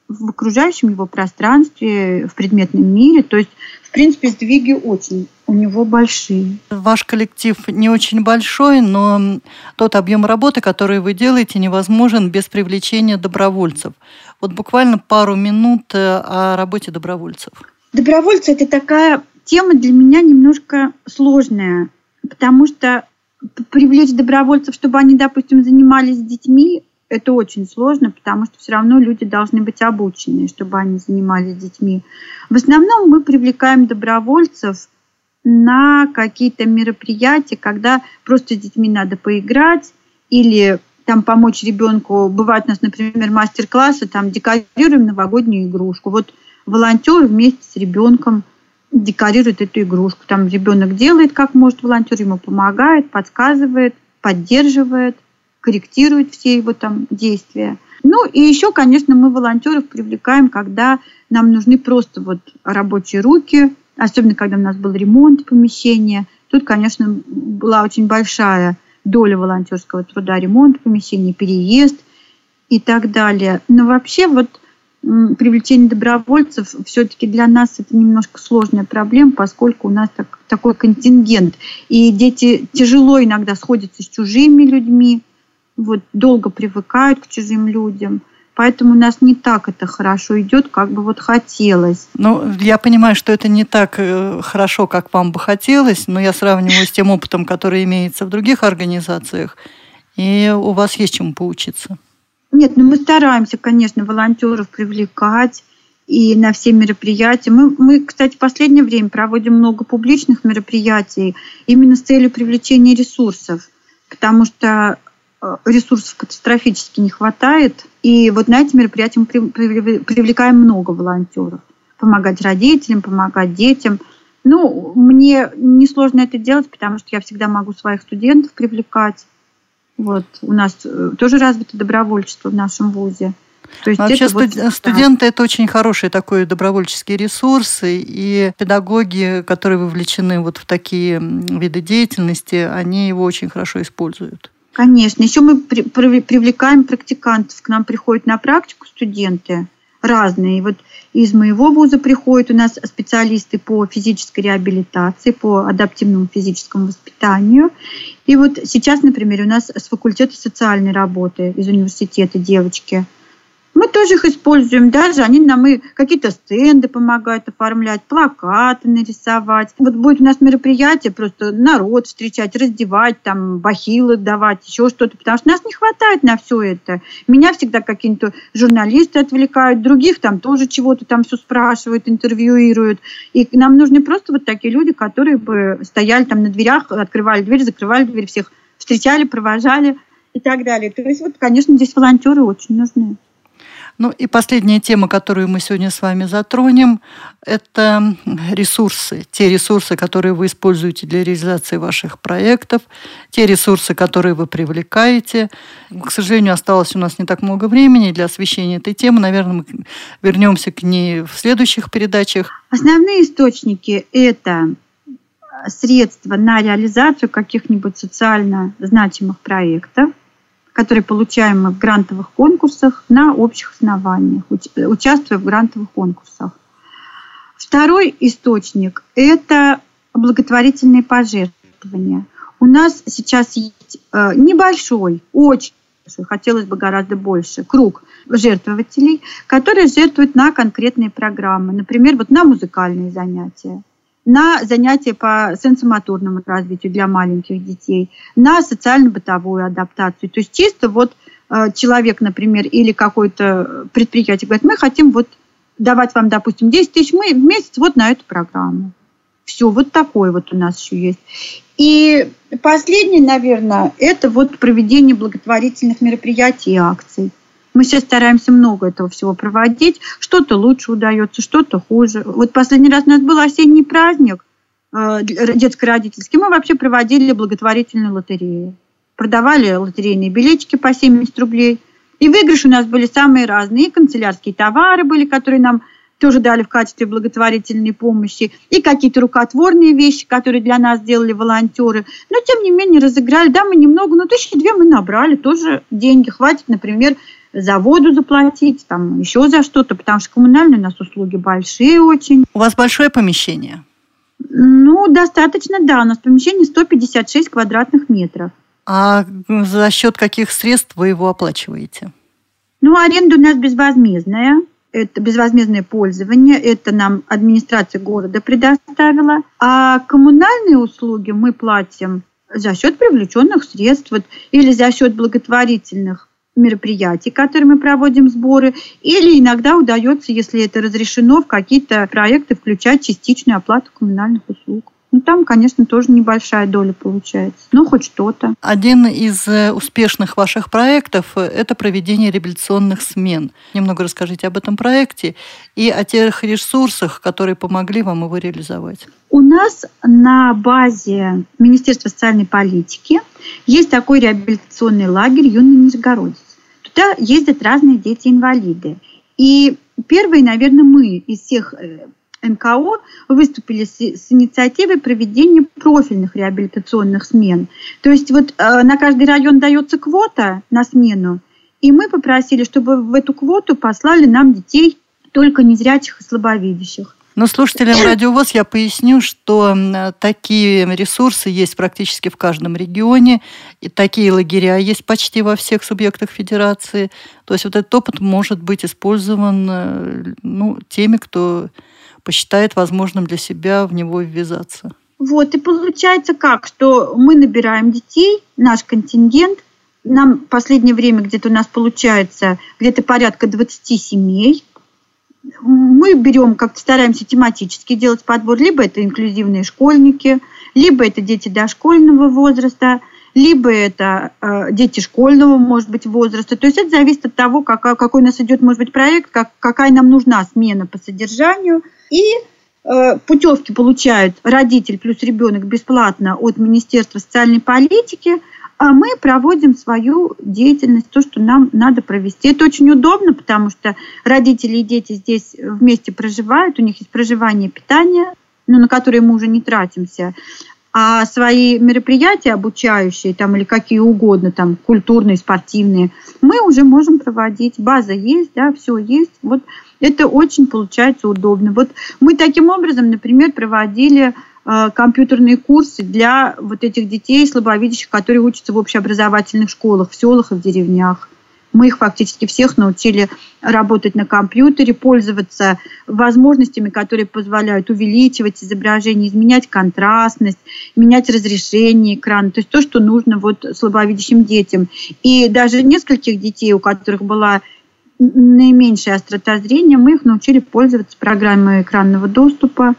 в окружающем его пространстве, в предметном мире. То есть, в принципе, сдвиги очень у него большие. Ваш коллектив не очень большой, но тот объем работы, который вы делаете, невозможен без привлечения добровольцев. Вот буквально пару минут э, о работе добровольцев. Добровольцы – это такая тема для меня немножко сложная, потому что привлечь добровольцев, чтобы они, допустим, занимались с детьми, это очень сложно, потому что все равно люди должны быть обучены, чтобы они занимались детьми. В основном мы привлекаем добровольцев на какие-то мероприятия, когда просто с детьми надо поиграть или там помочь ребенку. Бывает у нас, например, мастер-классы, там декорируем новогоднюю игрушку. Вот волонтер вместе с ребенком декорирует эту игрушку. Там ребенок делает, как может волонтер, ему помогает, подсказывает, поддерживает – корректирует все его там действия. Ну и еще, конечно, мы волонтеров привлекаем, когда нам нужны просто вот рабочие руки, особенно когда у нас был ремонт помещения. Тут, конечно, была очень большая доля волонтерского труда, ремонт помещения, переезд и так далее. Но вообще вот привлечение добровольцев все-таки для нас это немножко сложная проблема, поскольку у нас так, такой контингент. И дети тяжело иногда сходятся с чужими людьми, вот долго привыкают к чужим людям. Поэтому у нас не так это хорошо идет, как бы вот хотелось. Ну, я понимаю, что это не так э, хорошо, как вам бы хотелось, но я сравниваю с тем опытом, который имеется в других организациях, и у вас есть чему поучиться. Нет, ну мы стараемся, конечно, волонтеров привлекать и на все мероприятия. Мы, мы, кстати, в последнее время проводим много публичных мероприятий именно с целью привлечения ресурсов, потому что ресурсов катастрофически не хватает. И вот на эти мероприятия мы привлекаем много волонтеров. Помогать родителям, помогать детям. Ну, мне несложно это делать, потому что я всегда могу своих студентов привлекать. Вот у нас э, тоже развито добровольчество в нашем вузе. То есть Вообще это студ... вот, студенты да. это очень хороший такой добровольческий ресурс, и педагоги, которые вовлечены вот в такие виды деятельности, они его очень хорошо используют. Конечно. Еще мы при, при, привлекаем практикантов. К нам приходят на практику студенты разные. Вот из моего вуза приходят у нас специалисты по физической реабилитации, по адаптивному физическому воспитанию. И вот сейчас, например, у нас с факультета социальной работы из университета девочки – мы тоже их используем даже. Они нам и какие-то стенды помогают оформлять, плакаты нарисовать. Вот будет у нас мероприятие, просто народ встречать, раздевать, там, бахилы давать, еще что-то, потому что нас не хватает на все это. Меня всегда какие-то журналисты отвлекают, других там тоже чего-то там все спрашивают, интервьюируют. И нам нужны просто вот такие люди, которые бы стояли там на дверях, открывали дверь, закрывали дверь, всех встречали, провожали и так далее. То есть вот, конечно, здесь волонтеры очень нужны. Ну и последняя тема, которую мы сегодня с вами затронем, это ресурсы. Те ресурсы, которые вы используете для реализации ваших проектов, те ресурсы, которые вы привлекаете. К сожалению, осталось у нас не так много времени для освещения этой темы. Наверное, мы вернемся к ней в следующих передачах. Основные источники – это средства на реализацию каких-нибудь социально значимых проектов – которые получаем мы в грантовых конкурсах на общих основаниях, участвуя в грантовых конкурсах. Второй источник – это благотворительные пожертвования. У нас сейчас есть э, небольшой, очень большой, хотелось бы гораздо больше, круг жертвователей, которые жертвуют на конкретные программы, например, вот на музыкальные занятия, на занятия по сенсомоторному развитию для маленьких детей, на социально-бытовую адаптацию. То есть чисто вот э, человек, например, или какое-то предприятие говорит, мы хотим вот давать вам, допустим, 10 тысяч мы в месяц вот на эту программу. Все, вот такое вот у нас еще есть. И последнее, наверное, это вот проведение благотворительных мероприятий и акций. Мы сейчас стараемся много этого всего проводить. Что-то лучше удается, что-то хуже. Вот последний раз у нас был осенний праздник э, детско-родительский. Мы вообще проводили благотворительную лотерею. Продавали лотерейные билетики по 70 рублей. И выигрыши у нас были самые разные. И канцелярские товары были, которые нам тоже дали в качестве благотворительной помощи, и какие-то рукотворные вещи, которые для нас сделали волонтеры. Но, тем не менее, разыграли. Да, мы немного, но тысячи две мы набрали, тоже деньги. Хватит, например, за воду заплатить, там еще за что-то, потому что коммунальные у нас услуги большие очень. У вас большое помещение? Ну, достаточно, да. У нас помещение 156 квадратных метров. А за счет каких средств вы его оплачиваете? Ну, аренда у нас безвозмездная. Это безвозмездное пользование. Это нам администрация города предоставила. А коммунальные услуги мы платим за счет привлеченных средств вот, или за счет благотворительных мероприятий, которые мы проводим сборы, или иногда удается, если это разрешено, в какие-то проекты включать частичную оплату коммунальных услуг. Ну, там, конечно, тоже небольшая доля получается, но хоть что-то. Один из э, успешных ваших проектов – это проведение реабилитационных смен. Немного расскажите об этом проекте и о тех ресурсах, которые помогли вам его реализовать. У нас на базе Министерства социальной политики есть такой реабилитационный лагерь «Юный Нижегородец». Туда ездят разные дети-инвалиды. И первые, наверное, мы из всех э, НКО выступили с, с инициативой проведения профильных реабилитационных смен. То есть вот э, на каждый район дается квота на смену, и мы попросили, чтобы в эту квоту послали нам детей только незрячих и слабовидящих. Но слушателям Радиовоз я поясню, что такие ресурсы есть практически в каждом регионе, и такие лагеря есть почти во всех субъектах федерации. То есть вот этот опыт может быть использован э, ну, теми, кто посчитает возможным для себя в него ввязаться. Вот, и получается как, что мы набираем детей, наш контингент, нам в последнее время где-то у нас получается где-то порядка 20 семей, мы берем, как-то стараемся тематически делать подбор, либо это инклюзивные школьники, либо это дети дошкольного возраста, либо это э, дети школьного, может быть, возраста. То есть это зависит от того, какой, какой у нас идет, может быть, проект, как, какая нам нужна смена по содержанию. И э, путевки получают родитель плюс ребенок бесплатно от Министерства социальной политики, а мы проводим свою деятельность, то, что нам надо провести. Это очень удобно, потому что родители и дети здесь вместе проживают, у них есть проживание, питание, ну, на которые мы уже не тратимся. А свои мероприятия обучающие там, или какие угодно, там, культурные, спортивные, мы уже можем проводить. База есть, да, все есть. Вот это очень получается удобно. Вот мы таким образом, например, проводили компьютерные курсы для вот этих детей слабовидящих, которые учатся в общеобразовательных школах, в селах и в деревнях. Мы их фактически всех научили работать на компьютере, пользоваться возможностями, которые позволяют увеличивать изображение, изменять контрастность, менять разрешение экрана, то есть то, что нужно вот слабовидящим детям. И даже нескольких детей, у которых была наименьшая острота зрения, мы их научили пользоваться программой экранного доступа.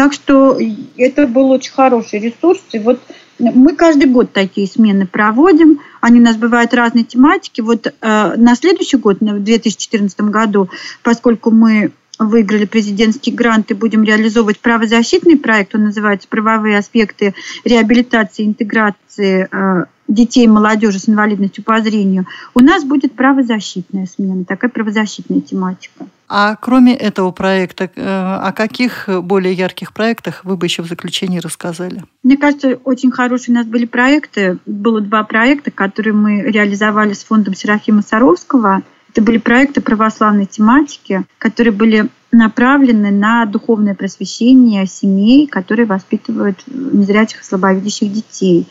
Так что это был очень хороший ресурс. И вот мы каждый год такие смены проводим. Они у нас бывают разной тематики. Вот э, на следующий год, в 2014 году, поскольку мы выиграли президентский грант и будем реализовывать правозащитный проект, он называется «Правовые аспекты реабилитации и интеграции э, детей и молодежи с инвалидностью по зрению», у нас будет правозащитная смена, такая правозащитная тематика. А кроме этого проекта, э, о каких более ярких проектах вы бы еще в заключении рассказали? Мне кажется, очень хорошие у нас были проекты. Было два проекта, которые мы реализовали с фондом Серафима Саровского. Это были проекты православной тематики, которые были направлены на духовное просвещение семей, которые воспитывают незрячих и слабовидящих детей.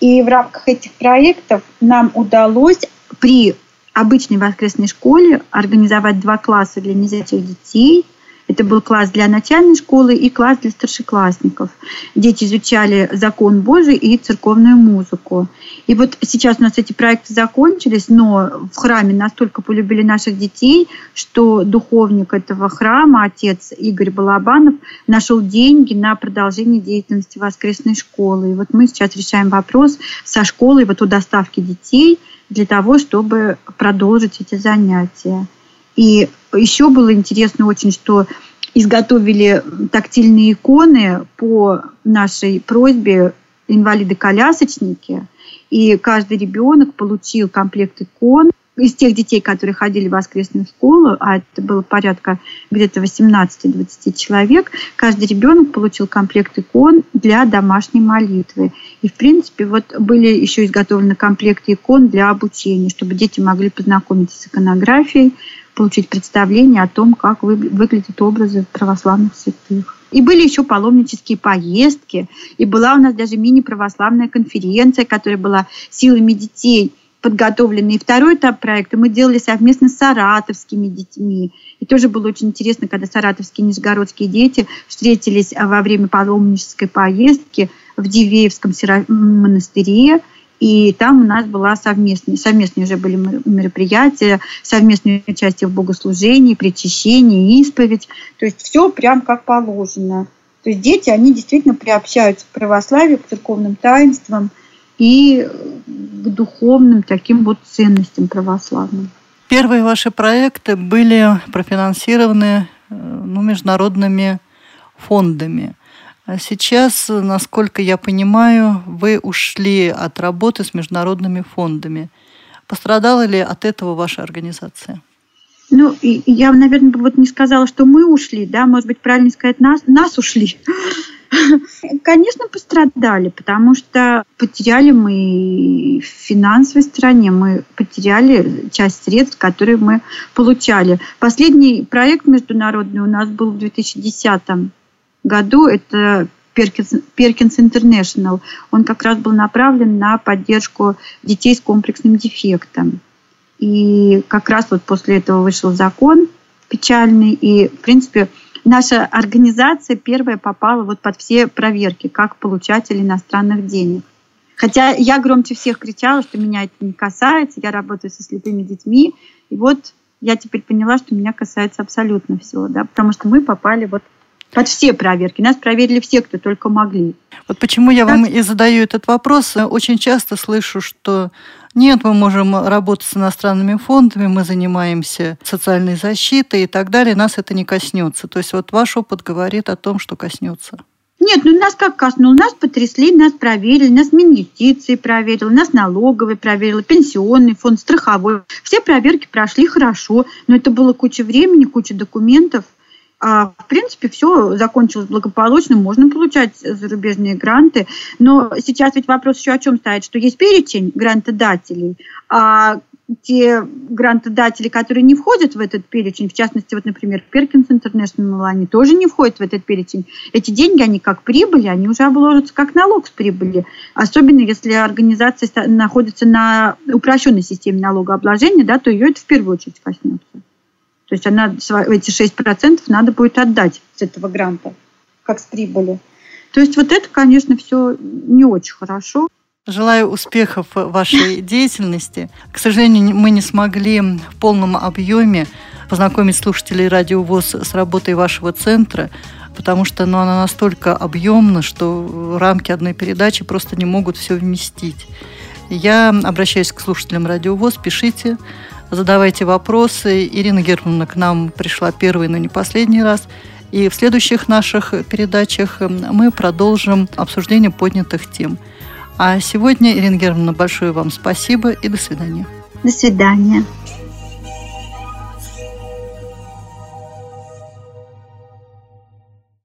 И в рамках этих проектов нам удалось при обычной воскресной школе организовать два класса для незрячих детей. Это был класс для начальной школы и класс для старшеклассников. Дети изучали закон Божий и церковную музыку. И вот сейчас у нас эти проекты закончились, но в храме настолько полюбили наших детей, что духовник этого храма, отец Игорь Балабанов, нашел деньги на продолжение деятельности воскресной школы. И вот мы сейчас решаем вопрос со школой вот о доставке детей – для того, чтобы продолжить эти занятия. И еще было интересно очень, что изготовили тактильные иконы по нашей просьбе инвалиды-колясочники. И каждый ребенок получил комплект икон из тех детей, которые ходили в воскресную школу, а это было порядка где-то 18-20 человек, каждый ребенок получил комплект икон для домашней молитвы. И, в принципе, вот были еще изготовлены комплекты икон для обучения, чтобы дети могли познакомиться с иконографией, получить представление о том, как выглядят образы православных святых. И были еще паломнические поездки, и была у нас даже мини-православная конференция, которая была силами детей – подготовленный. И второй этап проекта мы делали совместно с саратовскими детьми. И тоже было очень интересно, когда саратовские и нижегородские дети встретились во время паломнической поездки в Дивеевском монастыре. И там у нас была совместные, совместные уже были мероприятия, совместное участие в богослужении, причащении, исповедь. То есть все прям как положено. То есть дети, они действительно приобщаются к православию, к церковным таинствам – и к духовным таким вот ценностям православным. Первые ваши проекты были профинансированы э, ну, международными фондами. А сейчас, насколько я понимаю, вы ушли от работы с международными фондами. Пострадала ли от этого ваша организация? Ну, я, наверное, вот не сказала, что мы ушли, да, может быть, правильно сказать, нас, нас ушли. Конечно, пострадали, потому что потеряли мы в финансовой стороне, мы потеряли часть средств, которые мы получали. Последний проект международный у нас был в 2010 году, это Перкинс Интернешнл. Он как раз был направлен на поддержку детей с комплексным дефектом. И как раз вот после этого вышел закон печальный, и, в принципе, наша организация первая попала вот под все проверки, как получатель иностранных денег. Хотя я громче всех кричала, что меня это не касается, я работаю со слепыми детьми, и вот я теперь поняла, что меня касается абсолютно всего, да, потому что мы попали вот под все проверки. Нас проверили все, кто только могли. Вот почему я вам и задаю этот вопрос. Очень часто слышу, что нет, мы можем работать с иностранными фондами, мы занимаемся социальной защитой и так далее, нас это не коснется. То есть вот ваш опыт говорит о том, что коснется. Нет, ну нас как коснуло, нас потрясли, нас проверили, нас Минюстиции проверил, нас налоговый проверил, пенсионный фонд, страховой. Все проверки прошли хорошо, но это было куча времени, куча документов. А, в принципе, все закончилось благополучно, можно получать зарубежные гранты. Но сейчас ведь вопрос еще о чем стоит, что есть перечень грантодателей, а те грантодатели, которые не входят в этот перечень, в частности, вот, например, Perkins International, они тоже не входят в этот перечень. Эти деньги, они как прибыли, они уже обложатся как налог с прибыли. Особенно если организация находится на упрощенной системе налогообложения, да, то ее это в первую очередь коснется. То есть она эти 6% надо будет отдать с этого гранта, как с прибыли. То есть вот это, конечно, все не очень хорошо. Желаю успехов вашей деятельности. К сожалению, мы не смогли в полном объеме познакомить слушателей Радио ВОЗ с работой вашего центра, потому что ну, она настолько объемна, что рамки одной передачи просто не могут все вместить. Я обращаюсь к слушателям Радио ВОЗ, пишите, задавайте вопросы. Ирина Германовна к нам пришла первый, но не последний раз. И в следующих наших передачах мы продолжим обсуждение поднятых тем – а сегодня, Ирина Германовна, большое вам спасибо и до свидания. До свидания.